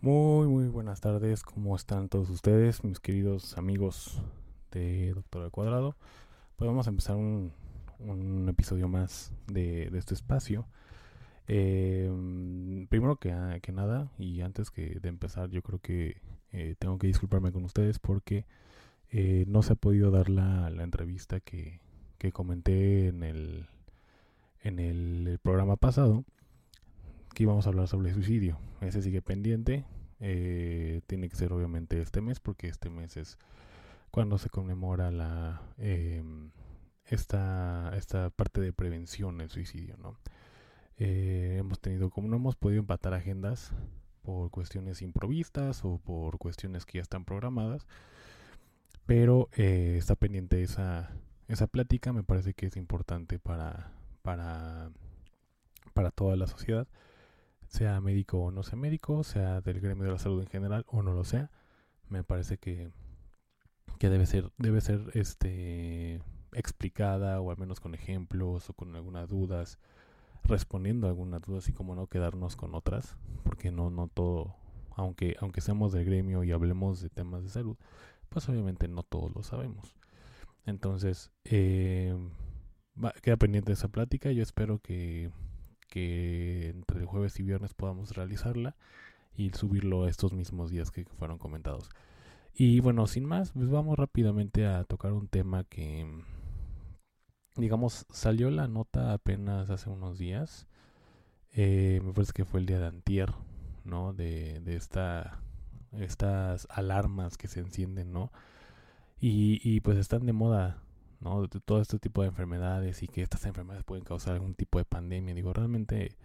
Muy, muy buenas tardes. ¿Cómo están todos ustedes, mis queridos amigos de Doctor al Cuadrado? Pues vamos a empezar un, un episodio más de, de este espacio. Eh, primero que, que, nada, y antes que de empezar, yo creo que eh, tengo que disculparme con ustedes porque eh, no se ha podido dar la, la entrevista que, que, comenté en el, en el, programa pasado, que íbamos a hablar sobre suicidio. Ese sigue pendiente. Eh, tiene que ser obviamente este mes, porque este mes es cuando se conmemora eh, esta, esta parte de prevención del suicidio, ¿no? Eh, hemos tenido, como no hemos podido empatar agendas por cuestiones improvistas o por cuestiones que ya están programadas, pero eh, está pendiente esa, esa plática, me parece que es importante para, para, para toda la sociedad, sea médico o no sea médico, sea del gremio de la salud en general o no lo sea, me parece que, que debe ser, debe ser este explicada o al menos con ejemplos o con algunas dudas, respondiendo algunas dudas y como no quedarnos con otras, porque no, no todo, aunque, aunque seamos del gremio y hablemos de temas de salud, pues obviamente no todos lo sabemos. Entonces, eh, queda pendiente esa plática. Yo espero que, que entre el jueves y viernes podamos realizarla y subirlo estos mismos días que fueron comentados. Y bueno, sin más, pues vamos rápidamente a tocar un tema que, digamos, salió la nota apenas hace unos días. Eh, me parece que fue el día de antier, ¿no? De, de esta estas alarmas que se encienden, ¿no? Y, y pues están de moda, De todo este tipo de enfermedades y que estas enfermedades pueden causar algún tipo de pandemia. Digo, realmente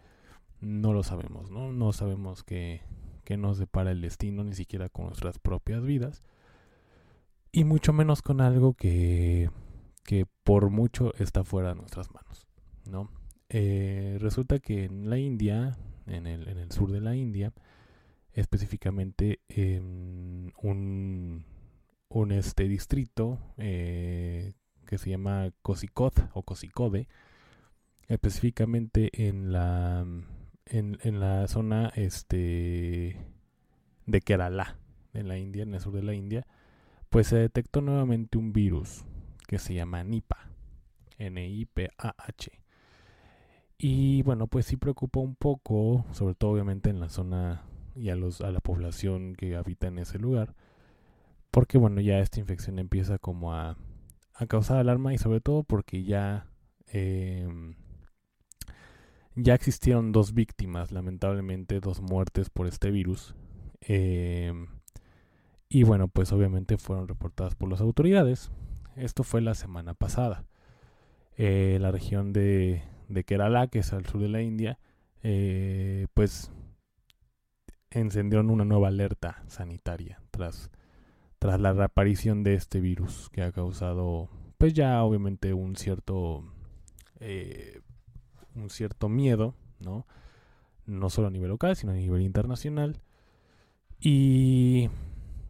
no lo sabemos, ¿no? No sabemos qué, qué nos depara el destino, ni siquiera con nuestras propias vidas. Y mucho menos con algo que, que por mucho está fuera de nuestras manos, ¿no? Eh, resulta que en la India, en el, en el sur de la India, específicamente en un, un este distrito eh, que se llama Kosikot o Kosikode, específicamente en la en, en, la zona este de Kerala, en la India, en el sur de la India, pues se detectó nuevamente un virus que se llama Nipah, N-I-P-A-H. Y bueno, pues sí preocupa un poco, sobre todo obviamente en la zona y a, los, a la población que habita en ese lugar. Porque bueno, ya esta infección empieza como a, a causar alarma y sobre todo porque ya, eh, ya existieron dos víctimas, lamentablemente dos muertes por este virus. Eh, y bueno, pues obviamente fueron reportadas por las autoridades. Esto fue la semana pasada. Eh, la región de, de Kerala, que es al sur de la India, eh, pues encendieron una nueva alerta sanitaria tras, tras la reaparición de este virus que ha causado pues ya obviamente un cierto eh, un cierto miedo no no solo a nivel local sino a nivel internacional y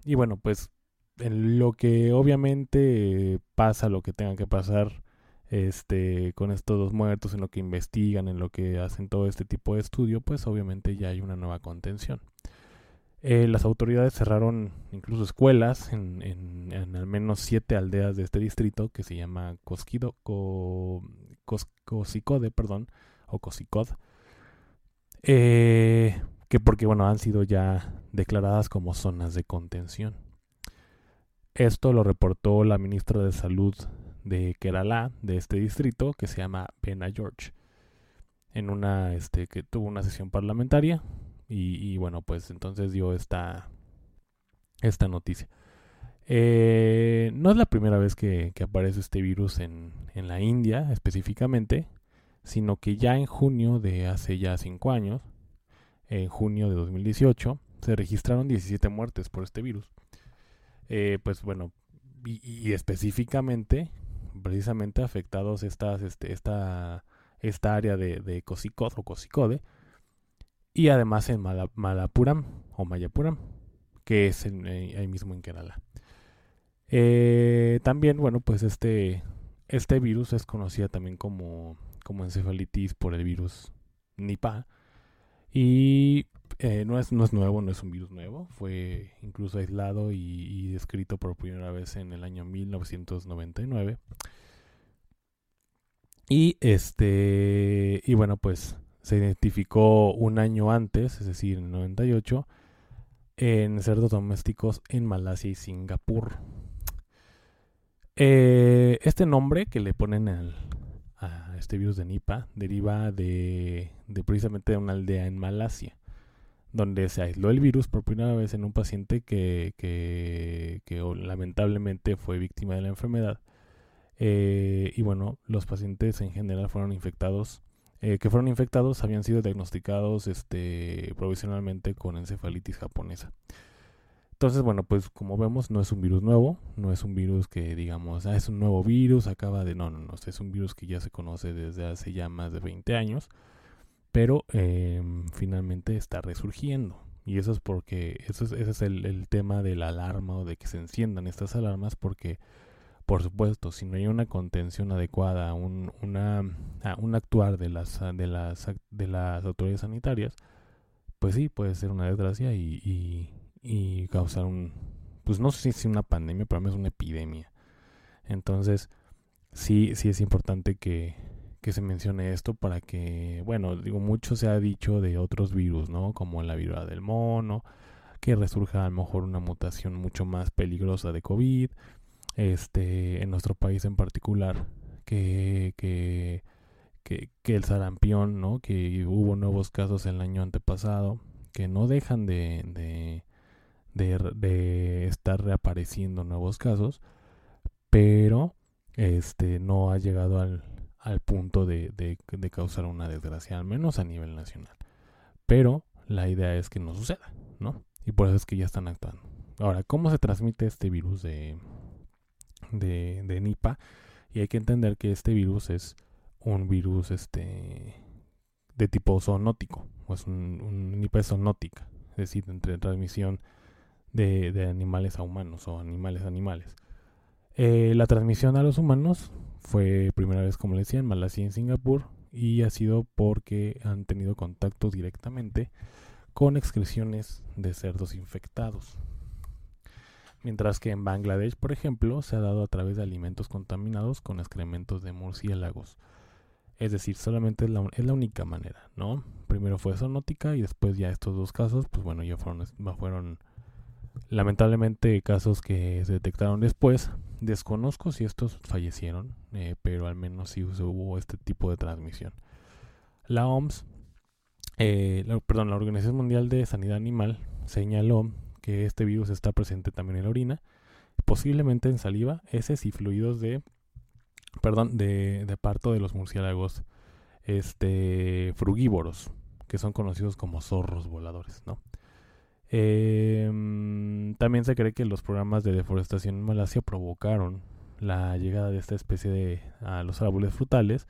y bueno pues en lo que obviamente pasa lo que tenga que pasar este con estos dos muertos, en lo que investigan, en lo que hacen todo este tipo de estudio, pues obviamente ya hay una nueva contención. Eh, las autoridades cerraron incluso escuelas en, al menos siete aldeas de este distrito que se llama Cosquido, Cosicode, perdón, o Cosicod, eh, que porque bueno han sido ya declaradas como zonas de contención. Esto lo reportó la ministra de Salud de Kerala, de este distrito, que se llama Pena George, en una, este, que tuvo una sesión parlamentaria y, bueno, pues entonces dio esta, esta noticia. Eh, no es la primera vez que, aparece este virus en, en, la India específicamente, sino que ya en junio de hace ya cinco años, en junio de 2018, se registraron 17 muertes por este virus. Eh, pues bueno, y, específicamente, precisamente afectados estas, este, esta, esta área de, de Cosicod o Cosicode, y además en Malapuram o Mayapuram, que es ahí mismo en Kerala. Eh, también, bueno, pues este, este virus es conocida también como, como encefalitis por el virus Nipah. Y eh, no, es, no es nuevo, no es un virus nuevo. Fue incluso aislado y, y descrito por primera vez en el año 1999. Y este, y bueno, pues se identificó un año antes, es decir, en el 98, en cerdos domésticos en Malasia y Singapur. Eh, este nombre que le ponen a este virus de Nipah deriva de, precisamente de una aldea en Malasia, donde se aisló el virus por primera vez en un paciente que, que, lamentablemente fue víctima de la enfermedad. Eh, y bueno, los pacientes en general fueron infectados eh, que fueron infectados habían sido diagnosticados este, provisionalmente con encefalitis japonesa. Entonces, bueno, pues como vemos, no es un virus nuevo, no es un virus que digamos, ah, es un nuevo virus, acaba de... No, no, no, es un virus que ya se conoce desde hace ya más de 20 años, pero em, finalmente está resurgiendo. Y eso es porque, eso ese es el, el tema de la alarma o de que se enciendan estas alarmas porque por supuesto, si no hay una contención adecuada, un, una, ah, un actuar de las, de, las, de las autoridades sanitarias, pues sí, puede ser una desgracia y, y, causar un, pues no sé si una pandemia, pero es una epidemia. Entonces, sí, sí es importante que, que se mencione esto para que, bueno, digo, mucho se ha dicho de otros virus, ¿no? Como la viruela del mono, que resurja a lo mejor una mutación mucho más peligrosa de COVID, este, en nuestro país en particular, que, que, que, el sarampión, ¿no? Que hubo nuevos casos el año antepasado, que no dejan de, de, de, estar reapareciendo nuevos casos, pero este no ha llegado al, al punto de, de, de, causar una desgracia, al menos a nivel nacional. Pero la idea es que no suceda, ¿no? Y por eso es que ya están actuando. Ahora, ¿cómo se transmite este virus de, de, Nipa. Y hay que entender que este virus es un virus este de tipo zoonótico. O es un, un Nipa es zoonótica. Es decir, entre transmisión de, animales a humanos o animales a animales. Eh, la transmisión a los humanos fue primera vez, como le decía, en Malasia y en Singapur. Y ha sido porque han tenido contacto directamente con excreciones de cerdos infectados mientras que en Bangladesh, por ejemplo, se ha dado a través de alimentos contaminados con excrementos de murciélagos. Es decir, solamente es la, única manera, ¿no? Primero fue zoonótica y después ya estos dos casos, pues bueno, ya fueron, fueron lamentablemente casos que se detectaron después. Desconozco si estos fallecieron, eh, pero al menos sí hubo este tipo de transmisión. La OMS, eh, perdón, la Organización Mundial de Sanidad Animal señaló que este virus está presente también en la orina, posiblemente en saliva, heces y fluidos de, perdón, de, de parto de los murciélagos este, frugívoros, que son conocidos como zorros voladores, ¿no? Em, también se cree que los programas de deforestación en Malasia provocaron la llegada de esta especie de a los árboles frutales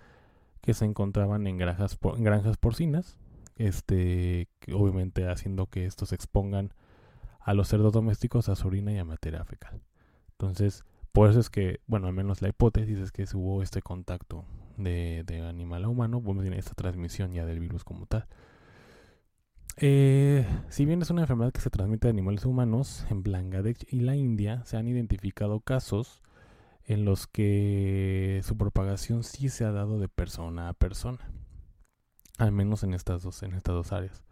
que se encontraban en granjas, en granjas porcinas, este, obviamente haciendo que estos expongan a los cerdos domésticos, a su orina y a materia fecal. Entonces, por eso es que, bueno, al menos la hipótesis es que hubo este contacto de, animal a humano, bueno, esta transmisión ya del virus como tal. Eh, si bien es una enfermedad que se transmite de animales a humanos, en Bangladesh y la India se han identificado casos en los que su propagación sí se ha dado de persona a persona. Al menos en estas dos, en estas dos áreas.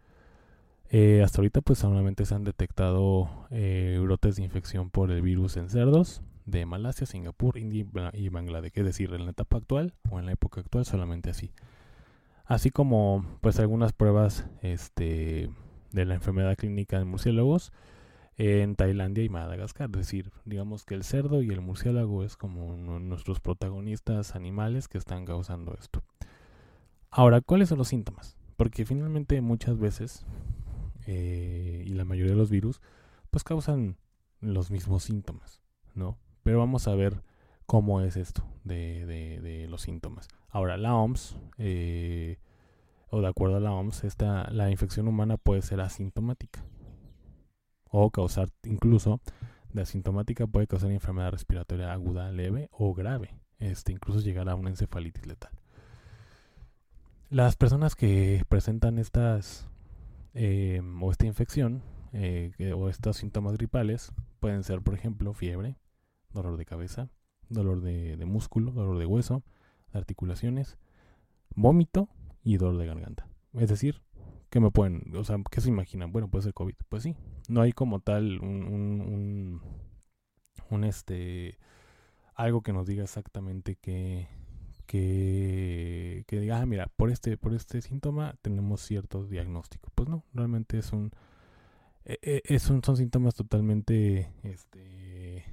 Eh, hasta ahorita pues solamente se han detectado eh, brotes de infección por el virus en cerdos de Malasia, Singapur, India y Bangladesh. Es decir, en la etapa actual o en la época actual solamente así. Así como pues algunas pruebas este, de la enfermedad clínica en murciélagos en Tailandia y Madagascar. Es decir, digamos que el cerdo y el murciélago es como nuestros protagonistas animales que están causando esto. Ahora, ¿cuáles son los síntomas? Porque finalmente muchas veces, eh, y la mayoría de los virus, pues causan los mismos síntomas, ¿no? Pero vamos a ver cómo es esto de, de, los síntomas. Ahora, la OMS, eh, o de acuerdo a la OMS, esta, la infección humana puede ser asintomática o causar incluso de asintomática puede causar enfermedad respiratoria aguda, leve o grave, este, incluso llegar a una encefalitis letal. Las personas que presentan estas em, o esta infección eh, o estos síntomas gripales pueden ser, por ejemplo, fiebre, dolor de cabeza, dolor de, músculo, dolor de hueso, articulaciones, vómito y dolor de garganta. Es decir, ¿qué me pueden, o sea, qué se imaginan? Bueno, puede ser COVID. Pues sí, no hay como tal un, un, un, este, algo que nos diga exactamente que, que, que diga, ah, mira, por este, por este síntoma tenemos cierto diagnóstico. Pues no, realmente es un, e, e, es un son síntomas totalmente, este,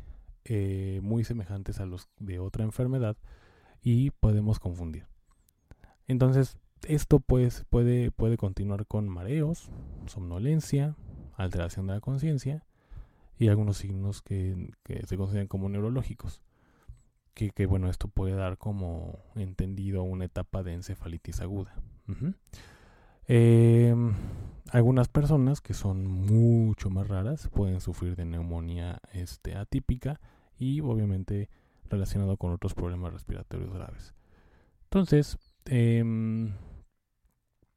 eh, muy semejantes a los de otra enfermedad y podemos confundir. Entonces, esto pues puede, puede continuar con mareos, somnolencia, alteración de la conciencia y algunos signos que, se consideran como neurológicos. Que, bueno, esto puede dar como entendido una etapa de encefalitis aguda. Em, algunas personas que son mucho más raras pueden sufrir de neumonía este, atípica y obviamente relacionado con otros problemas respiratorios graves. Entonces, em,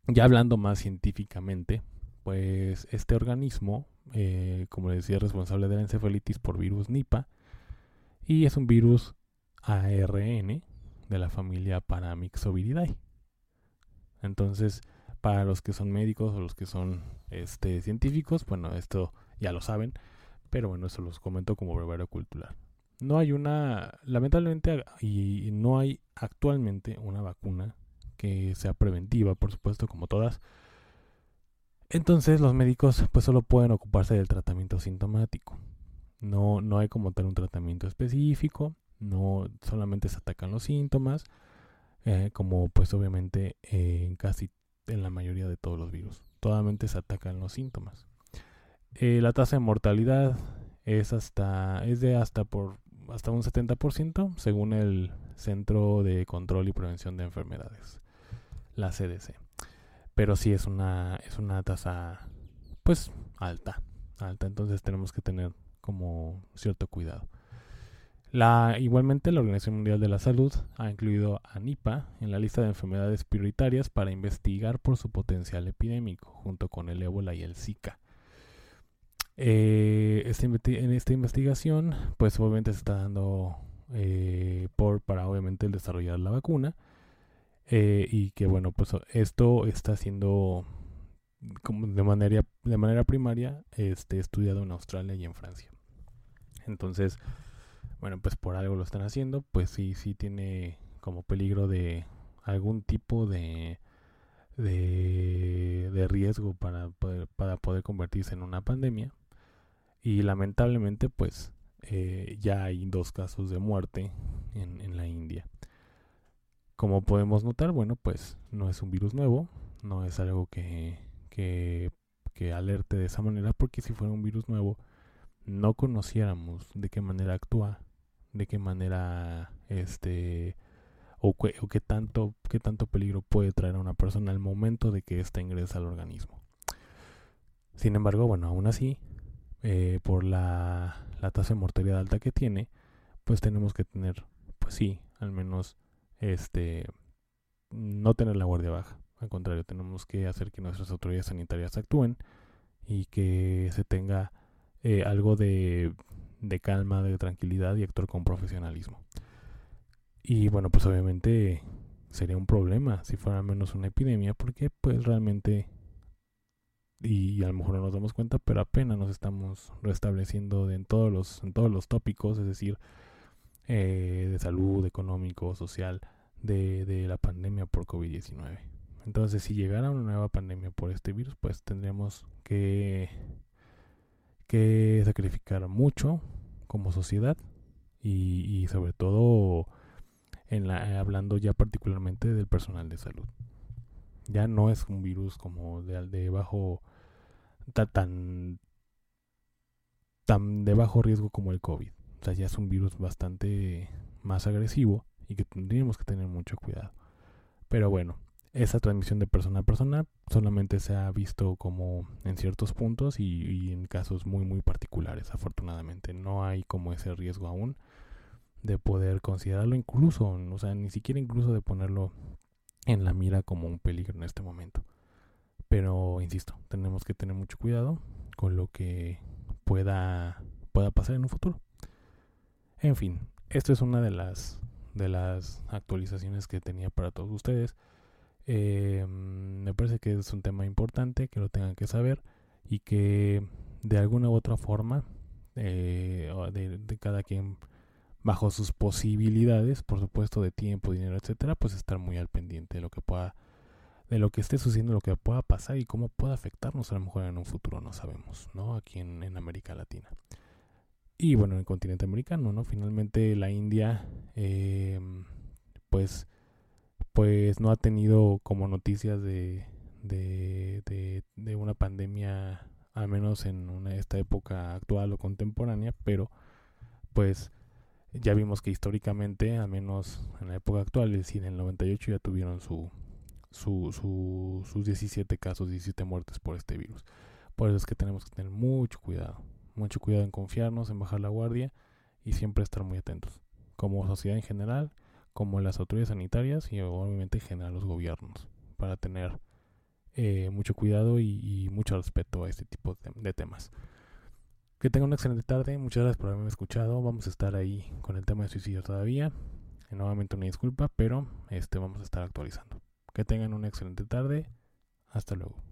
ya hablando más científicamente, pues este organismo, eh, como les decía, es responsable de la encefalitis por virus Nipah y es un virus ARN de la familia Paramyxoviridae. Entonces, para los que son médicos o los que son este, científicos, bueno, esto ya lo saben, pero bueno, eso los comento como brevario cultural. No hay una, lamentablemente, y no hay actualmente una vacuna que sea preventiva, por supuesto, como todas. Entonces los médicos pues solo pueden ocuparse del tratamiento sintomático. No, no hay como tal un tratamiento específico, no solamente se atacan los síntomas, eh, como pues obviamente en casi en la mayoría de todos los virus. Solamente se atacan los síntomas. Eh, la tasa de mortalidad es hasta es de hasta por hasta un 70% según el Centro de Control y Prevención de Enfermedades la CDC. Pero sí es una, es una tasa pues alta, alta, entonces tenemos que tener como cierto cuidado. La, igualmente la Organización Mundial de la Salud ha incluido a NIPA en la lista de enfermedades prioritarias para investigar por su potencial epidémico, junto con el ébola y el Zika. Eh, este en esta investigación, pues obviamente se está dando eh, por para obviamente el desarrollar la vacuna eh, y que bueno, pues esto está siendo como de manera, de manera primaria este, estudiado en Australia y en Francia. Entonces, bueno, pues por algo lo están haciendo, pues sí, sí tiene como peligro de algún tipo de, de, riesgo para poder, para poder convertirse en una pandemia. Y lamentablemente, pues eh, ya hay dos casos de muerte en, en la India. Como podemos notar, bueno, pues no es un virus nuevo, no es algo que, que, que alerte de esa manera, porque si fuera un virus nuevo, no conociéramos de qué manera actúa, de qué manera este o, qué tanto qué tanto peligro puede traer a una persona al momento de que ésta ingresa al organismo. Sin embargo, bueno, aún así eh, por la, la tasa de mortalidad alta que tiene, pues tenemos que tener, pues sí, al menos este no tener la guardia baja. Al contrario, tenemos que hacer que nuestras autoridades sanitarias actúen y que se tenga eh, algo de, de calma, de tranquilidad y actuar con profesionalismo. Y bueno, pues obviamente sería un problema si fuera menos una epidemia porque pues realmente y a lo mejor no nos damos cuenta, pero apenas nos estamos restableciendo en todos los en todos los tópicos, es decir, eh, de salud, económico, social, de, de la pandemia por COVID-19. Entonces, si llegara una nueva pandemia por este virus, pues tendríamos que, que sacrificar mucho como sociedad y, sobre todo en la, hablando ya particularmente del personal de salud. Ya no es un virus como de, de bajo tan tan de bajo riesgo como el COVID. O sea, ya es un virus bastante más agresivo y que tendríamos que tener mucho cuidado. Pero bueno, esa transmisión de persona a persona solamente se ha visto como en ciertos puntos y, en casos muy muy particulares. Afortunadamente no hay como ese riesgo aún de poder considerarlo incluso o sea ni siquiera incluso de ponerlo en la mira como un peligro en este momento. Pero insisto tenemos que tener mucho cuidado con lo que pueda pueda pasar en un futuro. En fin esto es una de las de las actualizaciones que tenía para todos ustedes eh, me parece que es un tema importante, que lo tengan que saber y que de alguna u otra forma, eh, de, cada quien bajo sus posibilidades, por supuesto de tiempo, dinero, etcétera, pues estar muy al pendiente de lo que pueda, de lo que esté sucediendo, lo que pueda pasar y cómo pueda afectarnos a lo mejor en un futuro, no sabemos, ¿no? Aquí en, en América Latina. Y bueno, en el continente americano, ¿no? Finalmente la India, eh, pues pues no ha tenido como noticias de, de, de, una pandemia, al menos en esta época actual o contemporánea, pero pues ya vimos que históricamente, al menos en la época actual, es decir, en el 98 ya tuvieron su, su, su, sus 17 casos, 17 muertes por este virus. Por eso es que tenemos que tener mucho cuidado, mucho cuidado en confiarnos, en bajar la guardia y siempre estar muy atentos, como sociedad en general como las autoridades sanitarias y obviamente en general los gobiernos para tener eh, mucho cuidado y, mucho respeto a este tipo de, temas. Que tengan una excelente tarde, muchas gracias por haberme escuchado, vamos a estar ahí con el tema de suicidio todavía, nuevamente una disculpa, pero este vamos a estar actualizando. Que tengan una excelente tarde, hasta luego.